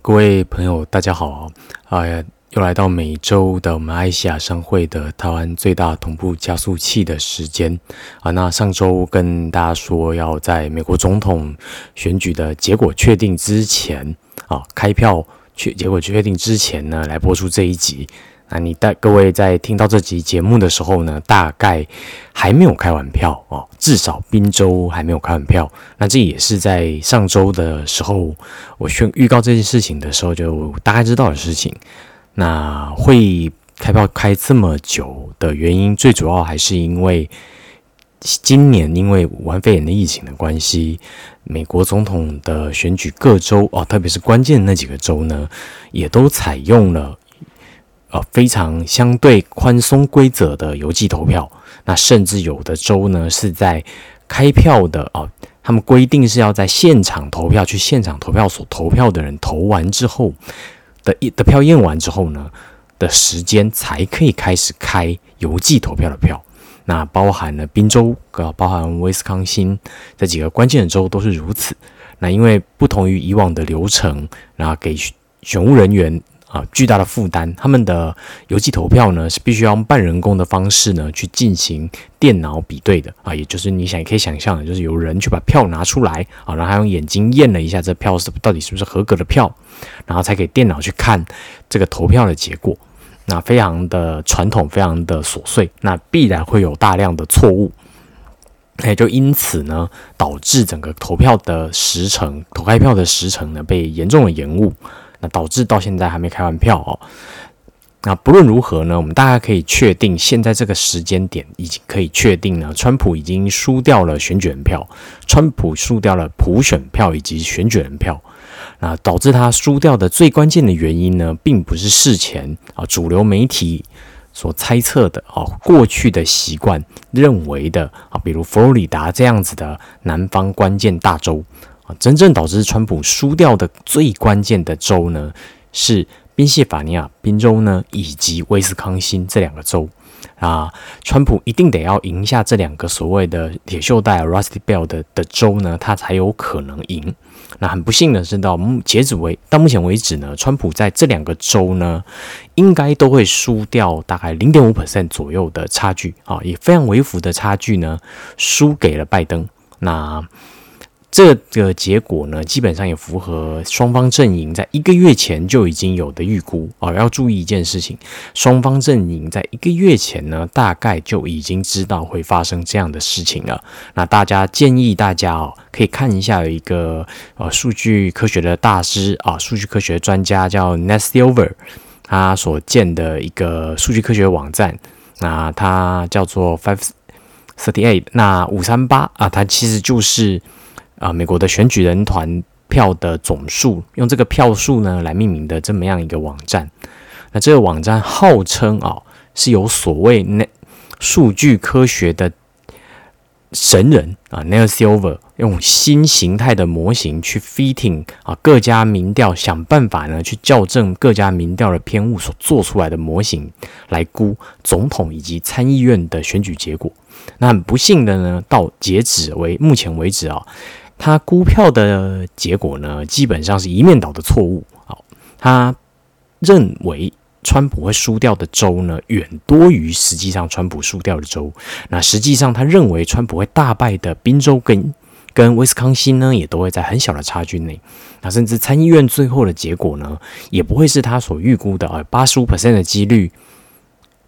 各位朋友，大家好啊！又来到每周的我们爱西亚商会的台湾最大同步加速器的时间啊。那上周跟大家说，要在美国总统选举的结果确定之前啊，开票确结果确定之前呢，来播出这一集。那你带各位在听到这集节目的时候呢，大概还没有开完票哦，至少滨州还没有开完票。那这也是在上周的时候，我宣预告这件事情的时候，就大概知道的事情。那会开票开这么久的原因，最主要还是因为今年因为武汉肺炎的疫情的关系，美国总统的选举各州哦，特别是关键那几个州呢，也都采用了。呃，非常相对宽松规则的邮寄投票，那甚至有的州呢是在开票的哦，他们规定是要在现场投票，去现场投票所投票的人投完之后的一的票验完之后呢的时间才可以开始开邮寄投票的票。那包含了宾州，呃，包含威斯康星这几个关键的州都是如此。那因为不同于以往的流程，然后给选务人员。啊，巨大的负担。他们的邮寄投票呢，是必须要用半人工的方式呢去进行电脑比对的啊，也就是你想也可以想象的，就是有人去把票拿出来啊，然后用眼睛验了一下这票是到底是不是合格的票，然后才给电脑去看这个投票的结果。那非常的传统，非常的琐碎，那必然会有大量的错误，也就因此呢，导致整个投票的时程、投开票的时程呢被严重的延误。那导致到现在还没开完票哦。那不论如何呢，我们大家可以确定，现在这个时间点已经可以确定呢，川普已经输掉了选举人票，川普输掉了普选票以及选举人票。那导致他输掉的最关键的原因呢，并不是事前啊主流媒体所猜测的啊过去的习惯认为的啊，比如佛罗里达这样子的南方关键大州。真正导致川普输掉的最关键的州呢，是宾夕法尼亚宾州呢，以及威斯康星这两个州啊。川普一定得要赢下这两个所谓的铁锈带 （Rusty Bell） 的的州呢，他才有可能赢。那很不幸的是，到目截止为到目前为止呢，川普在这两个州呢，应该都会输掉大概零点五 percent 左右的差距啊，以非常微幅的差距呢，输给了拜登。那这个结果呢，基本上也符合双方阵营在一个月前就已经有的预估啊。要注意一件事情，双方阵营在一个月前呢，大概就已经知道会发生这样的事情了。那大家建议大家哦，可以看一下有一个呃数据科学的大师啊，数据科学专家叫 n e s t i Over，他所建的一个数据科学网站，那它叫做 Five Thirty Eight，那五三八啊，它其实就是。啊，美国的选举人团票的总数，用这个票数呢来命名的这么样一个网站。那这个网站号称啊，是有所谓那数据科学的神人啊，Neil Silver 用新形态的模型去 fitting 啊各家民调，想办法呢去校正各家民调的偏误所做出来的模型，来估总统以及参议院的选举结果。那很不幸的呢，到截止为目前为止啊。他估票的结果呢，基本上是一面倒的错误。好，他认为川普会输掉的州呢，远多于实际上川普输掉的州。那实际上他认为川普会大败的宾州跟跟威斯康星呢，也都会在很小的差距内。那甚至参议院最后的结果呢，也不会是他所预估的啊，八十五 percent 的几率，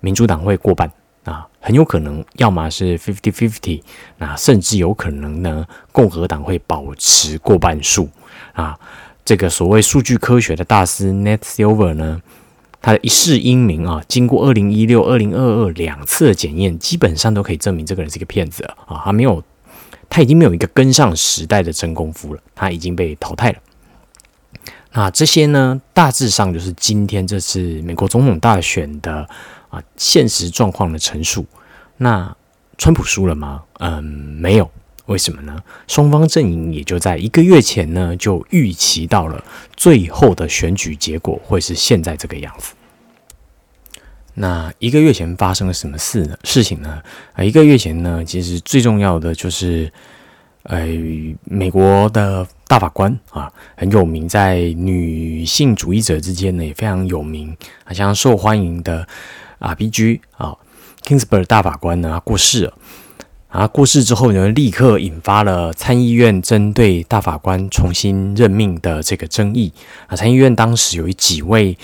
民主党会过半。很有可能，要么是 fifty fifty，那甚至有可能呢，共和党会保持过半数啊。这个所谓数据科学的大师 Net Silver 呢，他的一世英名啊，经过二零一六、二零二二两次的检验，基本上都可以证明这个人是一个骗子啊。他没有，他已经没有一个跟上时代的真功夫了，他已经被淘汰了。那这些呢，大致上就是今天这次美国总统大选的。啊，现实状况的陈述。那川普输了吗？嗯，没有。为什么呢？双方阵营也就在一个月前呢，就预期到了最后的选举结果会是现在这个样子。那一个月前发生了什么事呢？事情呢？啊，一个月前呢，其实最重要的就是呃，美国的大法官啊，很有名，在女性主义者之间呢也非常有名啊，像受欢迎的 R.B.G. 啊，Kingsburg 大法官呢，过世了。啊，过世之后呢，立刻引发了参议院针对大法官重新任命的这个争议。啊，参议院当时有几位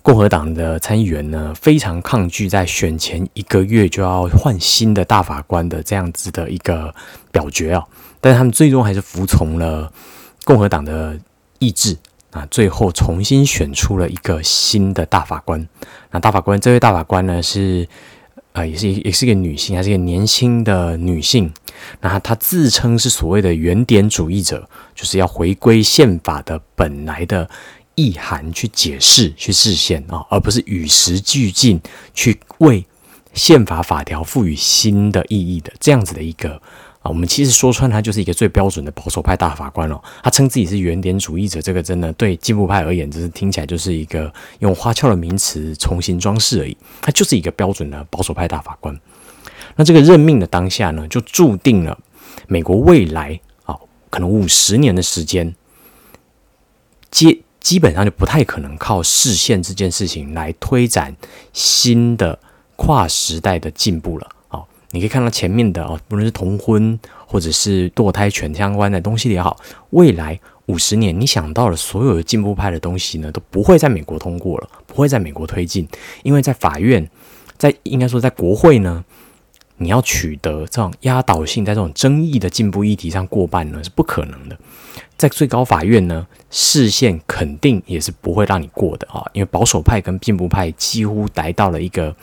共和党的参议员呢，非常抗拒在选前一个月就要换新的大法官的这样子的一个表决啊。但是他们最终还是服从了共和党的意志啊，最后重新选出了一个新的大法官。那大法官这位大法官呢是。啊，也是也是一个女性，还是一个年轻的女性。那她自称是所谓的原点主义者，就是要回归宪法的本来的意涵去解释、去实现啊，而不是与时俱进去为宪法法条赋予新的意义的这样子的一个。我们其实说穿，他就是一个最标准的保守派大法官哦。他称自己是原点主义者，这个真的对进步派而言，只是听起来就是一个用花俏的名词重新装饰而已。他就是一个标准的保守派大法官。那这个任命的当下呢，就注定了美国未来啊，可能五十年的时间，基基本上就不太可能靠视线这件事情来推展新的跨时代的进步了。你可以看到前面的哦，不论是同婚或者是堕胎权相关的东西也好，未来五十年你想到了所有的进步派的东西呢，都不会在美国通过了，不会在美国推进，因为在法院，在应该说在国会呢。你要取得这种压倒性，在这种争议的进步议题上过半呢，是不可能的。在最高法院呢，视线肯定也是不会让你过的啊，因为保守派跟进步派几乎达到了一个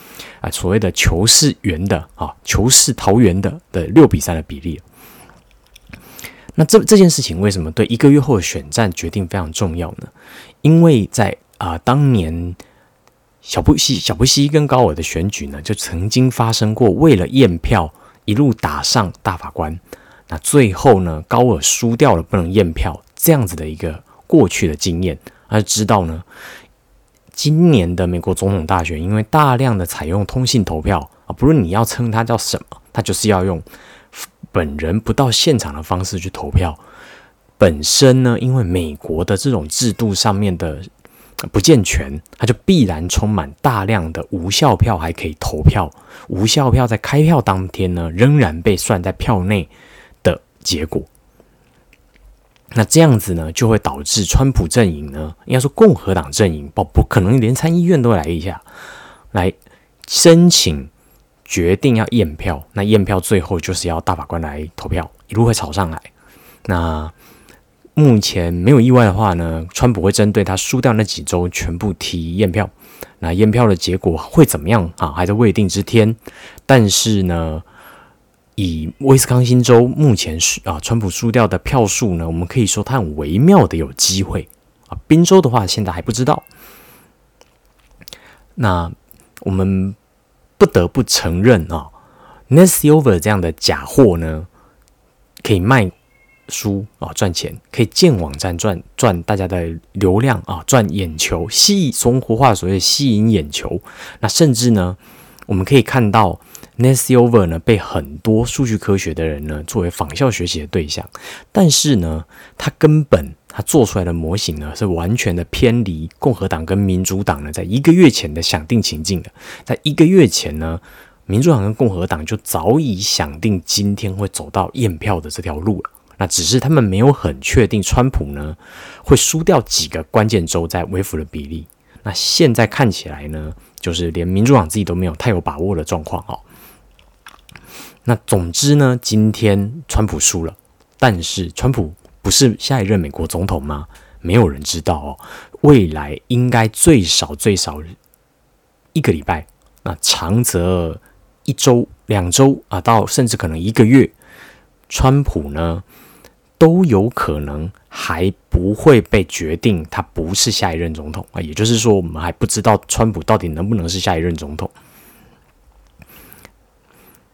啊所谓的求是圆的啊求是桃园的的六比三的比例。那这这件事情为什么对一个月后的选战决定非常重要呢？因为在啊当年。小布希、小布希跟高尔的选举呢，就曾经发生过为了验票一路打上大法官，那最后呢，高尔输掉了不能验票这样子的一个过去的经验，而知道呢，今年的美国总统大选，因为大量的采用通信投票啊，不论你要称它叫什么，它就是要用本人不到现场的方式去投票。本身呢，因为美国的这种制度上面的。不健全，它就必然充满大量的无效票，还可以投票。无效票在开票当天呢，仍然被算在票内的结果。那这样子呢，就会导致川普阵营呢，应该说共和党阵营，不不可能连参议院都来一下，来申请决定要验票。那验票最后就是要大法官来投票，一路会吵上来。那。目前没有意外的话呢，川普会针对他输掉那几周全部提验票。那验票的结果会怎么样啊？还在未定之天。但是呢，以威斯康星州目前是啊，川普输掉的票数呢，我们可以说他很微妙的有机会啊。宾州的话，现在还不知道。那我们不得不承认啊 n e s i o v e r 这样的假货呢，可以卖。书啊，赚钱可以建网站赚赚大家的流量啊，赚眼球，吸从活化所谓吸引眼球。那甚至呢，我们可以看到 n e s i o v e r 呢被很多数据科学的人呢作为仿效学习的对象。但是呢，它根本他做出来的模型呢是完全的偏离共和党跟民主党呢在一个月前的想定情境的。在一个月前呢，民主党跟共和党就早已想定今天会走到验票的这条路了。那只是他们没有很确定，川普呢会输掉几个关键州在微服的比例。那现在看起来呢，就是连民主党自己都没有太有把握的状况哦。那总之呢，今天川普输了，但是川普不是下一任美国总统吗？没有人知道哦。未来应该最少最少一个礼拜，那长则一周、两周啊，到甚至可能一个月，川普呢？都有可能还不会被决定，他不是下一任总统啊。也就是说，我们还不知道川普到底能不能是下一任总统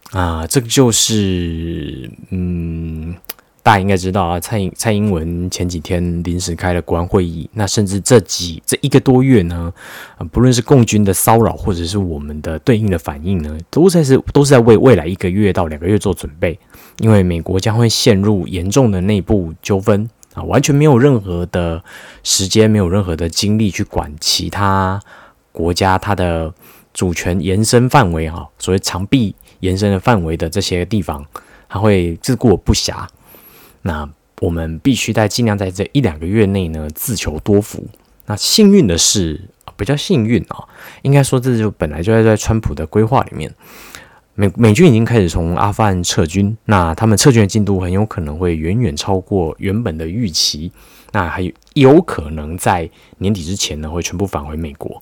啊。这个就是，嗯，大家应该知道啊，蔡英蔡英文前几天临时开了国安会议，那甚至这几这一个多月呢，啊，不论是共军的骚扰，或者是我们的对应的反应呢，都在是都是在为未来一个月到两个月做准备，因为美国将会陷入严重的内部纠纷啊，完全没有任何的时间，没有任何的精力去管其他国家它的主权延伸范围哈，所谓长臂延伸的范围的这些地方。他会自顾不暇，那我们必须在尽量在这一两个月内呢自求多福。那幸运的是，比较幸运啊，应该说这就本来就在在川普的规划里面，美美军已经开始从阿富汗撤军，那他们撤军的进度很有可能会远远超过原本的预期，那还有有可能在年底之前呢会全部返回美国，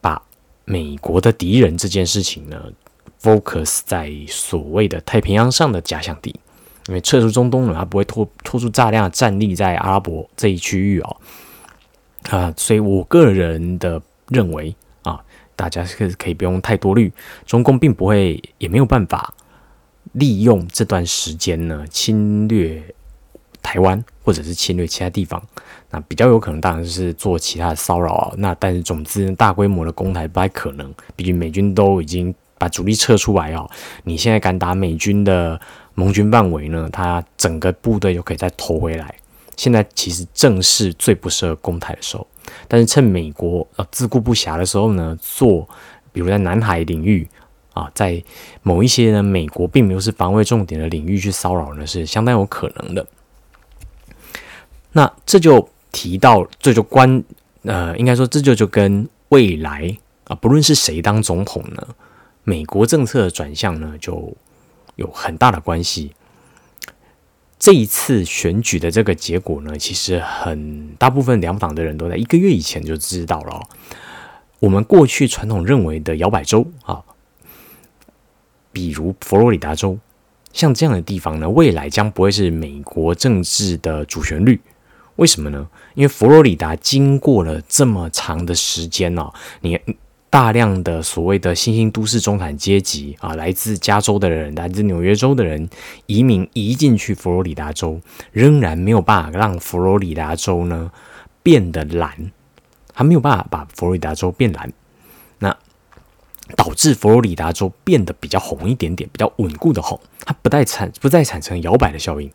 把美国的敌人这件事情呢。focus 在所谓的太平洋上的假想敌，因为撤出中东呢，它不会拖拖出大量的战力在阿拉伯这一区域哦，啊，所以我个人的认为啊，大家是可以不用太多虑，中共并不会也没有办法利用这段时间呢侵略台湾或者是侵略其他地方，那比较有可能当然是做其他的骚扰啊，那但是总之大规模的攻台不太可能，毕竟美军都已经。把主力撤出来哦，你现在敢打美军的盟军范围呢？他整个部队就可以再投回来。现在其实正是最不适合攻台的时候，但是趁美国呃自顾不暇的时候呢，做比如在南海领域啊，在某一些呢美国并没有是防卫重点的领域去骚扰呢，是相当有可能的。那这就提到这就关呃，应该说这就就跟未来啊，不论是谁当总统呢？美国政策的转向呢，就有很大的关系。这一次选举的这个结果呢，其实很大部分两党的人都在一个月以前就知道了。我们过去传统认为的摇摆州啊，比如佛罗里达州，像这样的地方呢，未来将不会是美国政治的主旋律。为什么呢？因为佛罗里达经过了这么长的时间呢，你。大量的所谓的新兴都市中产阶级啊，来自加州的人，来自纽约州的人，移民移进去佛罗里达州，仍然没有办法让佛罗里达州呢变得蓝，还没有办法把佛罗里达州变蓝，那导致佛罗里达州变得比较红一点点，比较稳固的红，它不再产不再产生摇摆的效应。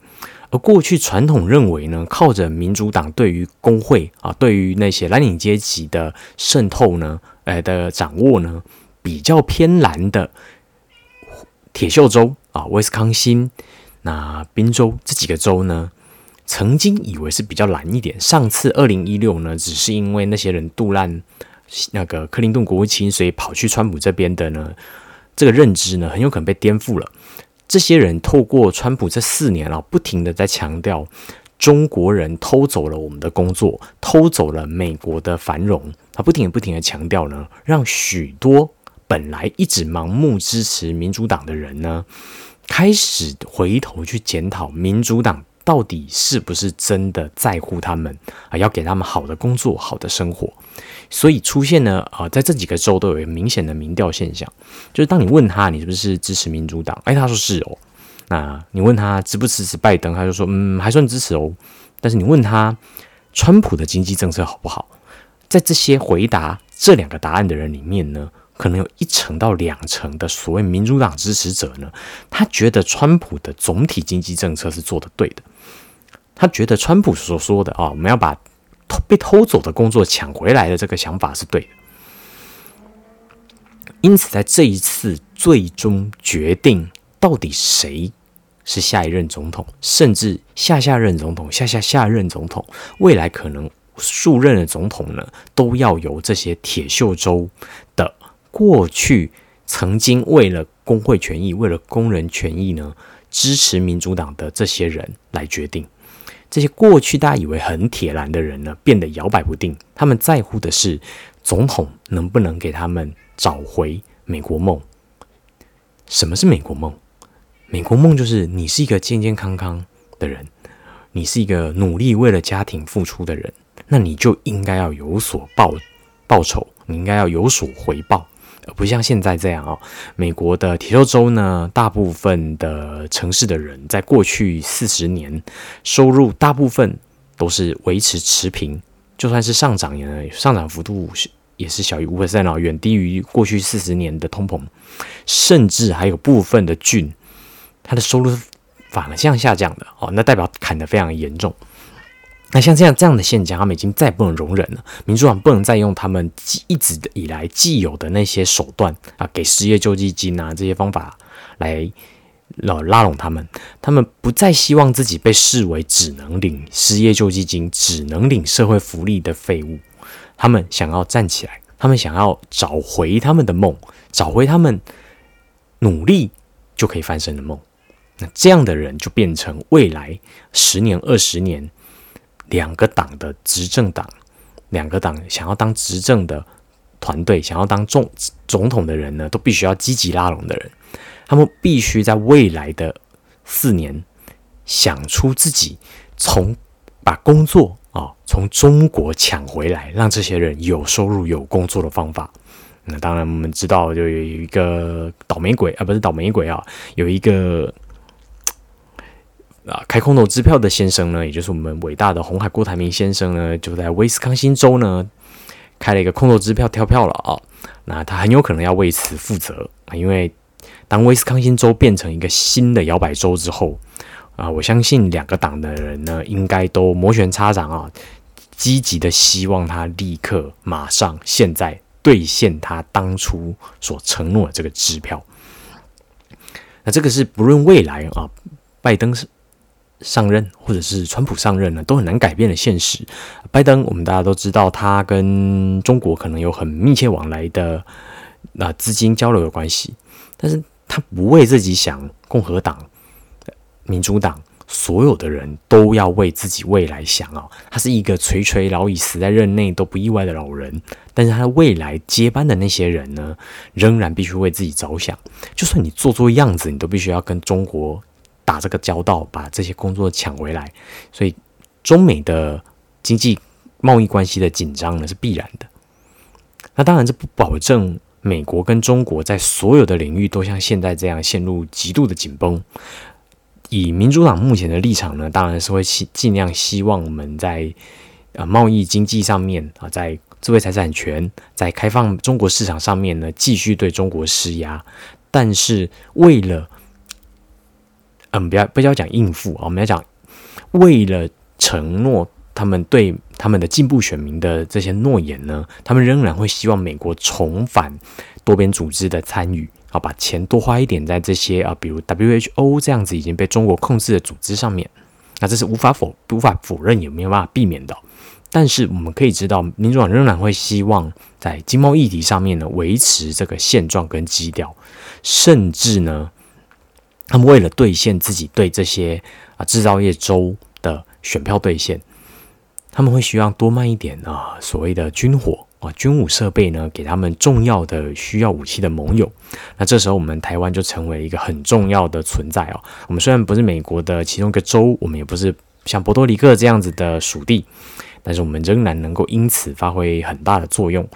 而过去传统认为呢，靠着民主党对于工会啊，对于那些蓝领阶级的渗透呢。呃的掌握呢，比较偏蓝的铁锈州啊，威斯康星、那宾州这几个州呢，曾经以为是比较蓝一点。上次二零一六呢，只是因为那些人杜烂那个克林顿国务卿，所以跑去川普这边的呢，这个认知呢，很有可能被颠覆了。这些人透过川普这四年啊，不停的在强调。中国人偷走了我们的工作，偷走了美国的繁荣。他不停不停的强调呢，让许多本来一直盲目支持民主党的人呢，开始回头去检讨民主党到底是不是真的在乎他们啊，要给他们好的工作、好的生活。所以出现呢，啊，在这几个州都有一个明显的民调现象，就是当你问他你是不是支持民主党，哎，他说是哦。那你问他支不支持拜登，他就说嗯还算支持哦。但是你问他川普的经济政策好不好，在这些回答这两个答案的人里面呢，可能有一成到两成的所谓民主党支持者呢，他觉得川普的总体经济政策是做的对的，他觉得川普所说的啊我们要把偷被偷走的工作抢回来的这个想法是对的。因此在这一次最终决定到底谁。是下一任总统，甚至下下任总统、下下下任总统，未来可能数任的总统呢，都要由这些铁锈州的过去曾经为了工会权益、为了工人权益呢，支持民主党的这些人来决定。这些过去大家以为很铁栏的人呢，变得摇摆不定。他们在乎的是总统能不能给他们找回美国梦。什么是美国梦？美国梦就是你是一个健健康康的人，你是一个努力为了家庭付出的人，那你就应该要有所报报酬，你应该要有所回报。不像现在这样哦。美国的铁锈州呢，大部分的城市的人在过去四十年收入大部分都是维持持平，就算是上涨也上涨幅度是也是小于五分三哦，远低于过去四十年的通膨，甚至还有部分的郡，它的收入反而向下降的哦，那代表砍得非常严重。那像这样这样的现象，他们已经再不能容忍了。民主党不能再用他们一直以来既有的那些手段啊，给失业救济金啊这些方法来拉拉拢他们。他们不再希望自己被视为只能领失业救济金、只能领社会福利的废物。他们想要站起来，他们想要找回他们的梦，找回他们努力就可以翻身的梦。那这样的人就变成未来十年、二十年。两个党的执政党，两个党想要当执政的团队，想要当总总统的人呢，都必须要积极拉拢的人。他们必须在未来的四年想出自己从把工作啊从中国抢回来，让这些人有收入、有工作的方法。那当然，我们知道就有一个倒霉鬼啊，不是倒霉鬼啊，有一个。啊，开空头支票的先生呢，也就是我们伟大的红海郭台铭先生呢，就在威斯康星州呢开了一个空头支票跳票了啊。那他很有可能要为此负责啊，因为当威斯康星州变成一个新的摇摆州之后啊，我相信两个党的人呢，应该都摩拳擦掌啊，积极的希望他立刻马上现在兑现他当初所承诺的这个支票。那这个是不论未来啊，拜登是。上任，或者是川普上任呢，都很难改变的现实。拜登，我们大家都知道，他跟中国可能有很密切往来的那资金交流的关系，但是他不为自己想。共和党、民主党，所有的人都要为自己未来想啊。他是一个垂垂老矣、死在任内都不意外的老人，但是他的未来接班的那些人呢，仍然必须为自己着想。就算你做做样子，你都必须要跟中国。打这个交道，把这些工作抢回来，所以中美的经济贸易关系的紧张呢是必然的。那当然，这不保证美国跟中国在所有的领域都像现在这样陷入极度的紧绷。以民主党目前的立场呢，当然是会尽尽量希望我们在呃贸易经济上面啊，在智慧财产权、在开放中国市场上面呢，继续对中国施压。但是为了嗯，不要不要讲应付啊，我们要讲为了承诺他们对他们的进步选民的这些诺言呢，他们仍然会希望美国重返多边组织的参与啊，把钱多花一点在这些啊，比如 WHO 这样子已经被中国控制的组织上面。那这是无法否无法否认，也没有办法避免的。但是我们可以知道，民主党仍然会希望在经贸议题上面呢维持这个现状跟基调，甚至呢。他们为了兑现自己对这些啊制造业州的选票兑现，他们会希望多卖一点啊所谓的军火啊军武设备呢给他们重要的需要武器的盟友。那这时候我们台湾就成为一个很重要的存在哦。我们虽然不是美国的其中一个州，我们也不是像波多黎各这样子的属地，但是我们仍然能够因此发挥很大的作用。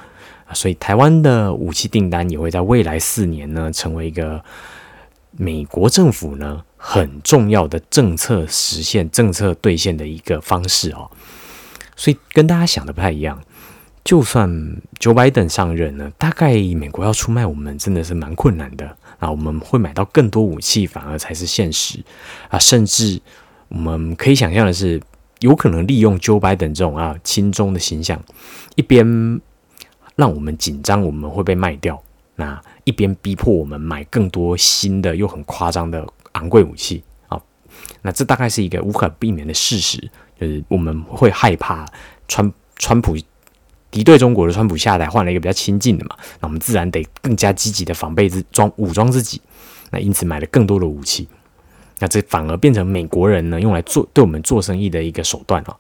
所以台湾的武器订单也会在未来四年呢成为一个。美国政府呢，很重要的政策实现、政策兑现的一个方式哦，所以跟大家想的不太一样。就算 Joe Biden 上任呢，大概美国要出卖我们真的是蛮困难的啊。我们会买到更多武器，反而才是现实啊。甚至我们可以想象的是，有可能利用 Joe Biden 这种啊亲中的形象，一边让我们紧张，我们会被卖掉。那一边逼迫我们买更多新的又很夸张的昂贵武器啊，那这大概是一个无可避免的事实，就是我们会害怕川川普敌对中国的川普下台，换了一个比较亲近的嘛，那我们自然得更加积极的防备自装武装自己，那因此买了更多的武器，那这反而变成美国人呢用来做对我们做生意的一个手段啊。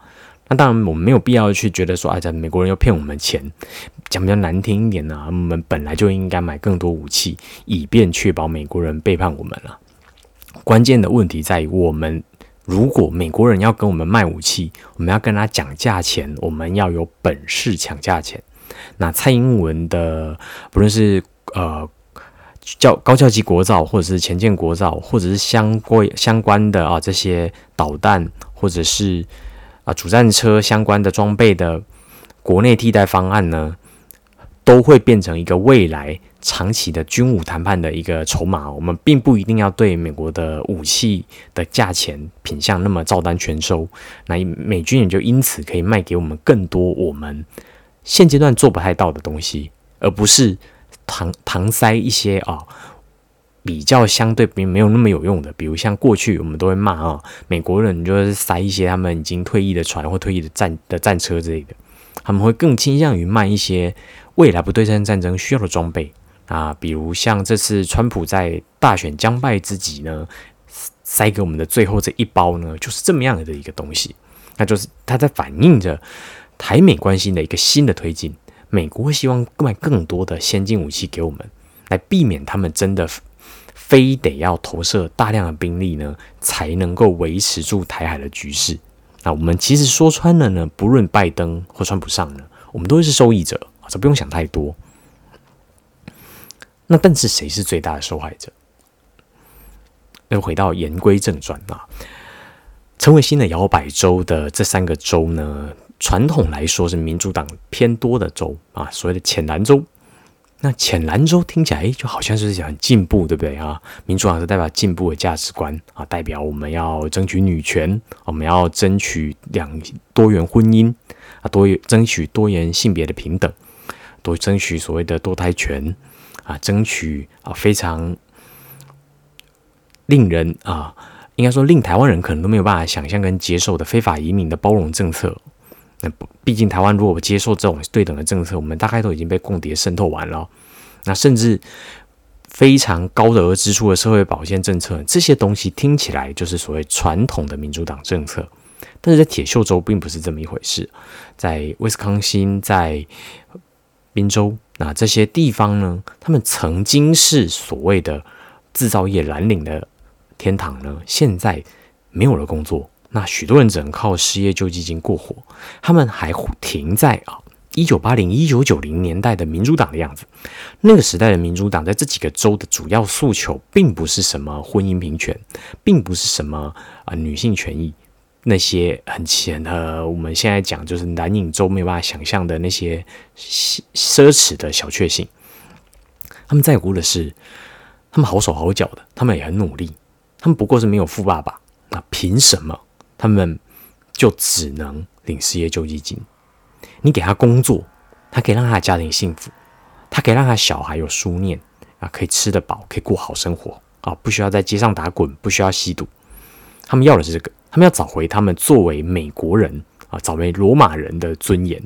那当然，我们没有必要去觉得说，哎，这美国人要骗我们钱。讲比较难听一点呢，我们本来就应该买更多武器，以便确保美国人背叛我们了。关键的问题在于，我们如果美国人要跟我们卖武器，我们要跟他讲价钱，我们要有本事抢价钱。那蔡英文的不论是呃教高教级国造，或者是前建国造，或者是相关相关的啊这些导弹，或者是啊主战车相关的装备的国内替代方案呢，都会变成一个未来。长期的军武谈判的一个筹码，我们并不一定要对美国的武器的价钱品相那么照单全收，那美军也就因此可以卖给我们更多我们现阶段做不太到的东西，而不是搪搪塞一些啊比较相对并没有那么有用的，比如像过去我们都会骂啊美国人就是塞一些他们已经退役的船或退役的战的战车之类的，他们会更倾向于卖一些未来不对称战争需要的装备。啊，比如像这次川普在大选将败之际呢，塞给我们的最后这一包呢，就是这么样的一个东西，那就是它在反映着台美关系的一个新的推进。美国希望卖更多的先进武器给我们，来避免他们真的非得要投射大量的兵力呢，才能够维持住台海的局势。那我们其实说穿了呢，不论拜登或川普上呢，我们都是受益者，这不用想太多。那但是谁是最大的受害者？又回到言归正传啊，成为新的摇摆州的这三个州呢，传统来说是民主党偏多的州啊，所谓的浅蓝州。那浅蓝州听起来就好像是讲进步，对不对啊？民主党是代表进步的价值观啊，代表我们要争取女权，我们要争取两多元婚姻啊，多争取多元性别的平等，多争取所谓的多胎权。啊，争取啊，非常令人啊，应该说令台湾人可能都没有办法想象跟接受的非法移民的包容政策。那毕竟台湾如果接受这种对等的政策，我们大概都已经被共谍渗透完了。那甚至非常高的额支出的社会保险政策，这些东西听起来就是所谓传统的民主党政策，但是在铁锈州并不是这么一回事。在威斯康星，在宾州。那这些地方呢？他们曾经是所谓的制造业蓝领的天堂呢，现在没有了工作，那许多人只能靠失业救济金过活。他们还停在啊一九八零、一九九零年代的民主党的样子。那个时代的民主党在这几个州的主要诉求，并不是什么婚姻平权，并不是什么啊女性权益。那些很浅的，我们现在讲就是南影州没有办法想象的那些奢侈的小确幸。他们在乎的是，他们好手好脚的，他们也很努力，他们不过是没有富爸爸，那凭什么他们就只能领失业救济金？你给他工作，他可以让他的家庭幸福，他可以让他小孩有书念啊，可以吃得饱，可以过好生活啊，不需要在街上打滚，不需要吸毒。他们要的是这个。他们要找回他们作为美国人啊，找回罗马人的尊严，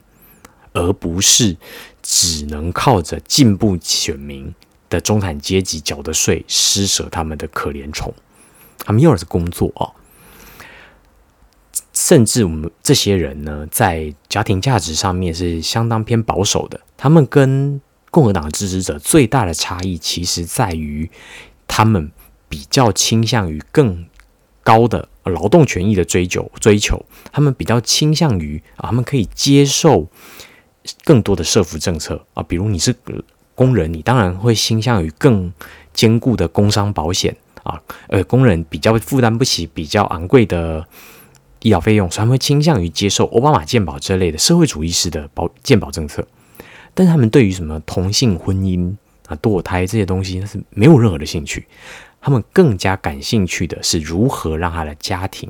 而不是只能靠着进步选民的中产阶级缴的税施舍他们的可怜虫。他们要的是工作啊，甚至我们这些人呢，在家庭价值上面是相当偏保守的。他们跟共和党的支持者最大的差异，其实在于他们比较倾向于更高的。劳动权益的追求，追求他们比较倾向于啊，他们可以接受更多的社福政策啊，比如你是工人，你当然会倾向于更坚固的工伤保险啊，呃，工人比较负担不起比较昂贵的医疗费用，所以他们会倾向于接受奥巴马健保这类的社会主义式的保健保政策，但是他们对于什么同性婚姻啊、堕胎这些东西，那是没有任何的兴趣。他们更加感兴趣的是如何让他的家庭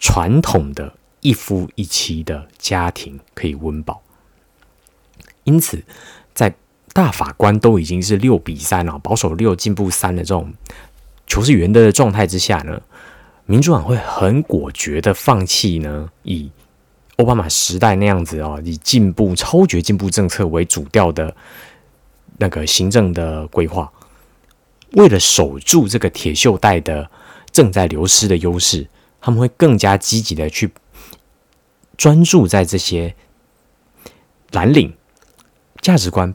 传统的一夫一妻的家庭可以温饱。因此，在大法官都已经是六比三了，保守六进步三的这种球是圆的状态之下呢，民主党会很果决的放弃呢，以奥巴马时代那样子哦，以进步超绝进步政策为主调的那个行政的规划。为了守住这个铁锈带的正在流失的优势，他们会更加积极的去专注在这些蓝领价值观、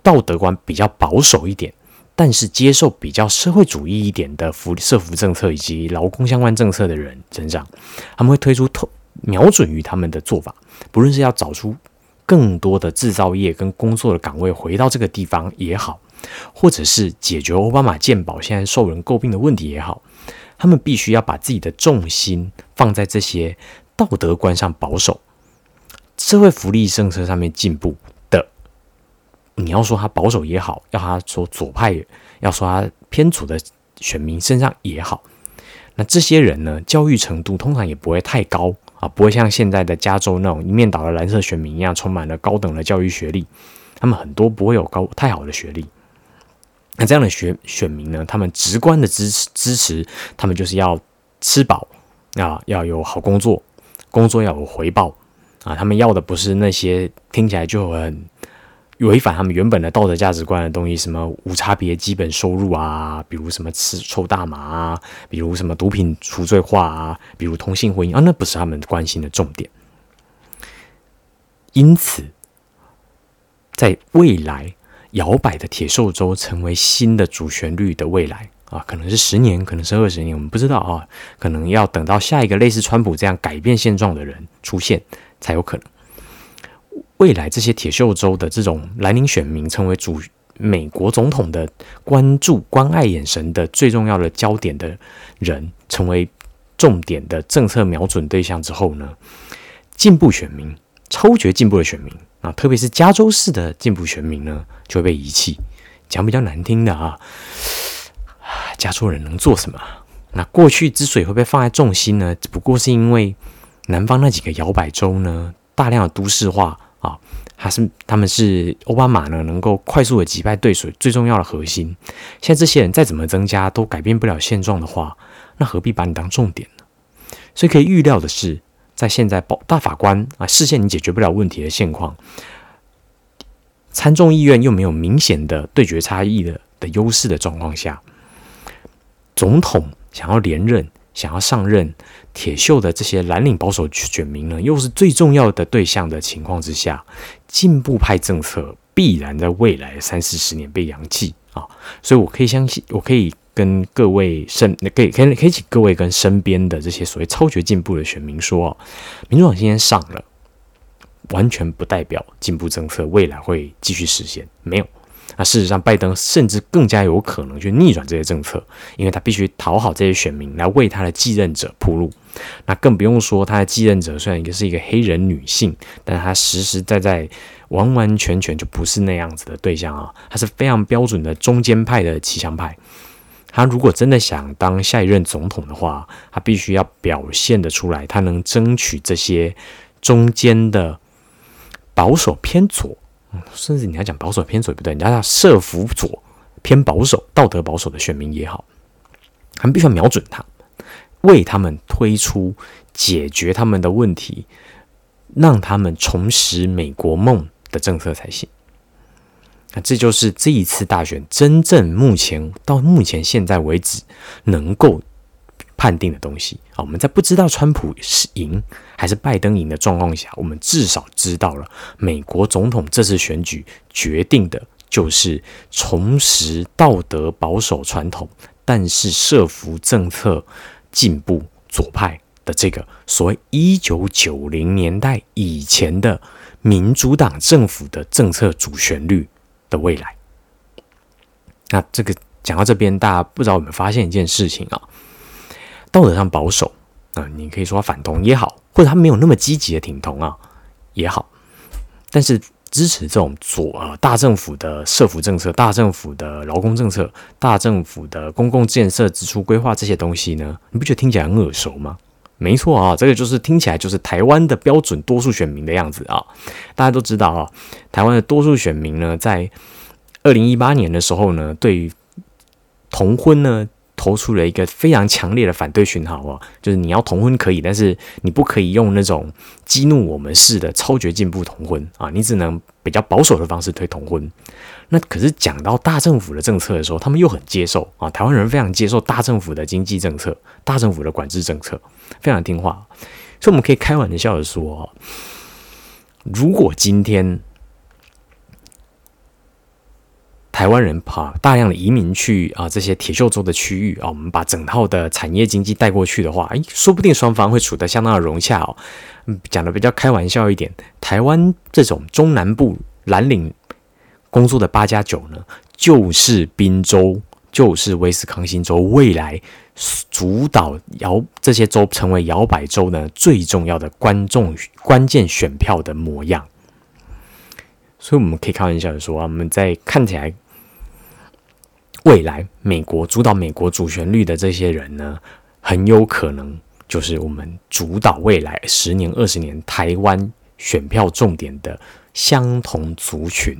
道德观比较保守一点，但是接受比较社会主义一点的福社福政策以及劳工相关政策的人身上，他们会推出透瞄准于他们的做法，不论是要找出更多的制造业跟工作的岗位回到这个地方也好。或者是解决奥巴马健保现在受人诟病的问题也好，他们必须要把自己的重心放在这些道德观上保守、社会福利政策上面进步。你要说他保守也好，要他说左派，要说他偏左的选民身上也好，那这些人呢，教育程度通常也不会太高。啊，不会像现在的加州那种一面倒的蓝色选民一样，充满了高等的教育学历。他们很多不会有高太好的学历。那这样的选选民呢，他们直观的支持支持，他们就是要吃饱啊，要有好工作，工作要有回报啊。他们要的不是那些听起来就很。违反他们原本的道德价值观的东西，什么无差别基本收入啊，比如什么吃抽大麻啊，比如什么毒品除罪化啊，比如同性婚姻啊，那不是他们关心的重点。因此，在未来摇摆的铁锈州成为新的主旋律的未来啊，可能是十年，可能是二十年，我们不知道啊，可能要等到下一个类似川普这样改变现状的人出现才有可能。未来这些铁锈州的这种蓝领选民成为主美国总统的关注、关爱眼神的最重要的焦点的人，成为重点的政策瞄准对象之后呢，进步选民、超绝进步的选民啊，特别是加州市的进步选民呢，就会被遗弃。讲比较难听的啊，加州人能做什么？那过去之所以会被放在重心呢，只不过是因为南方那几个摇摆州呢，大量的都市化。啊，还是他们是奥巴马呢，能够快速的击败对手最重要的核心。现在这些人再怎么增加都改变不了现状的话，那何必把你当重点呢？所以可以预料的是，在现在保大法官啊视线你解决不了问题的现况，参众议院又没有明显的对决差异的的优势的状况下，总统想要连任。想要上任铁锈的这些蓝领保守选民呢，又是最重要的对象的情况之下，进步派政策必然在未来三四十年被扬弃啊！所以我可以相信，我可以跟各位身，可以可以可以请各位跟身边的这些所谓超绝进步的选民说，民主党今天上了，完全不代表进步政策未来会继续实现，没有。那事实上，拜登甚至更加有可能去逆转这些政策，因为他必须讨好这些选民，来为他的继任者铺路。那更不用说他的继任者虽然也是一个黑人女性，但他实实在在、完完全全就不是那样子的对象啊！他是非常标准的中间派的骑墙派。他如果真的想当下一任总统的话，他必须要表现得出来，他能争取这些中间的保守偏左。甚至你要讲保守偏左不对，你要叫社福左偏保守、道德保守的选民也好，他们必须要瞄准他，为他们推出解决他们的问题，让他们重拾美国梦的政策才行。那这就是这一次大选真正目前到目前现在为止能够。判定的东西啊，我们在不知道川普是赢还是拜登赢的状况下，我们至少知道了美国总统这次选举决定的就是重拾道德保守传统，但是设伏政策进步左派的这个所谓一九九零年代以前的民主党政府的政策主旋律的未来。那这个讲到这边，大家不知道有没有发现一件事情啊？道德上保守啊，你可以说反同也好，或者他没有那么积极的挺同啊也好，但是支持这种左呃大政府的社福政策、大政府的劳工政策、大政府的公共建设支出规划这些东西呢，你不觉得听起来很耳熟吗？没错啊，这个就是听起来就是台湾的标准多数选民的样子啊。大家都知道啊，台湾的多数选民呢，在二零一八年的时候呢，对于同婚呢。投出了一个非常强烈的反对讯号哦，就是你要同婚可以，但是你不可以用那种激怒我们式的超绝进步同婚啊，你只能比较保守的方式推同婚。那可是讲到大政府的政策的时候，他们又很接受啊，台湾人非常接受大政府的经济政策、大政府的管制政策，非常听话。所以我们可以开玩笑的说，如果今天。台湾人怕大量的移民去啊，这些铁锈州的区域啊，我们把整套的产业经济带过去的话，诶，说不定双方会处得相当的融洽哦。讲的比较开玩笑一点，台湾这种中南部蓝领工作的八加九呢，就是宾州，就是威斯康星州未来主导摇这些州成为摇摆州呢最重要的观众关键选票的模样。所以我们可以开玩笑的说啊，我们在看起来未来美国主导美国主旋律的这些人呢，很有可能就是我们主导未来十年、二十年台湾选票重点的相同族群。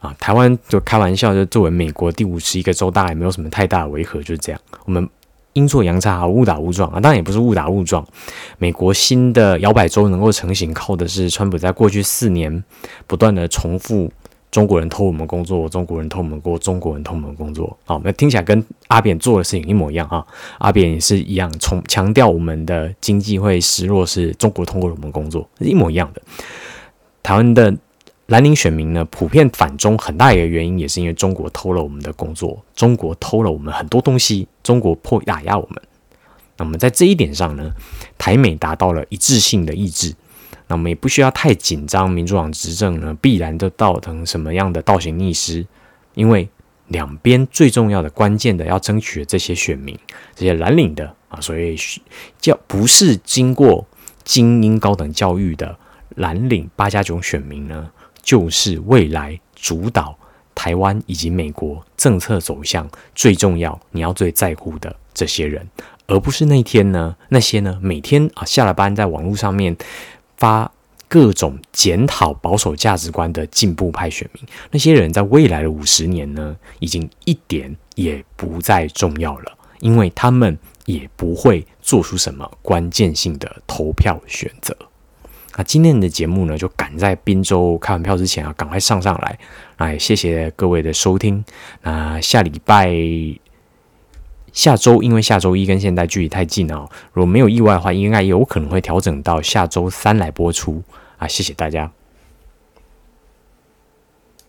啊，台湾就开玩笑，就作为美国第五十一个州，大概没有什么太大的违和，就是这样。我们阴错阳差啊，误打误撞啊，当然也不是误打误撞。美国新的摇摆州能够成型，靠的是川普在过去四年不断的重复中国人偷我们工作，中国人偷我们过，中国人偷我们工作。好，那听起来跟阿扁做的事情一模一样啊。阿扁也是一样，从强调我们的经济会失落，是中国通过我们工作，是一模一样的。台湾的。蓝领选民呢，普遍反中，很大一个原因也是因为中国偷了我们的工作，中国偷了我们很多东西，中国迫打压我们。那么在这一点上呢，台美达到了一致性的意志，那我们也不需要太紧张，民主党执政呢必然就造成什么样的倒行逆施，因为两边最重要的、关键的要争取的这些选民，这些蓝领的啊，所以叫不是经过精英高等教育的蓝领八加九选民呢。就是未来主导台湾以及美国政策走向最重要，你要最在乎的这些人，而不是那天呢那些呢每天啊下了班在网络上面发各种检讨保守价值观的进步派选民。那些人在未来的五十年呢，已经一点也不再重要了，因为他们也不会做出什么关键性的投票选择。那今天的节目呢，就赶在滨州开完票之前啊，赶快上上来。哎，谢谢各位的收听。那下礼拜、下周，因为下周一跟现在距离太近哦，如果没有意外的话，应该有可能会调整到下周三来播出啊。谢谢大家。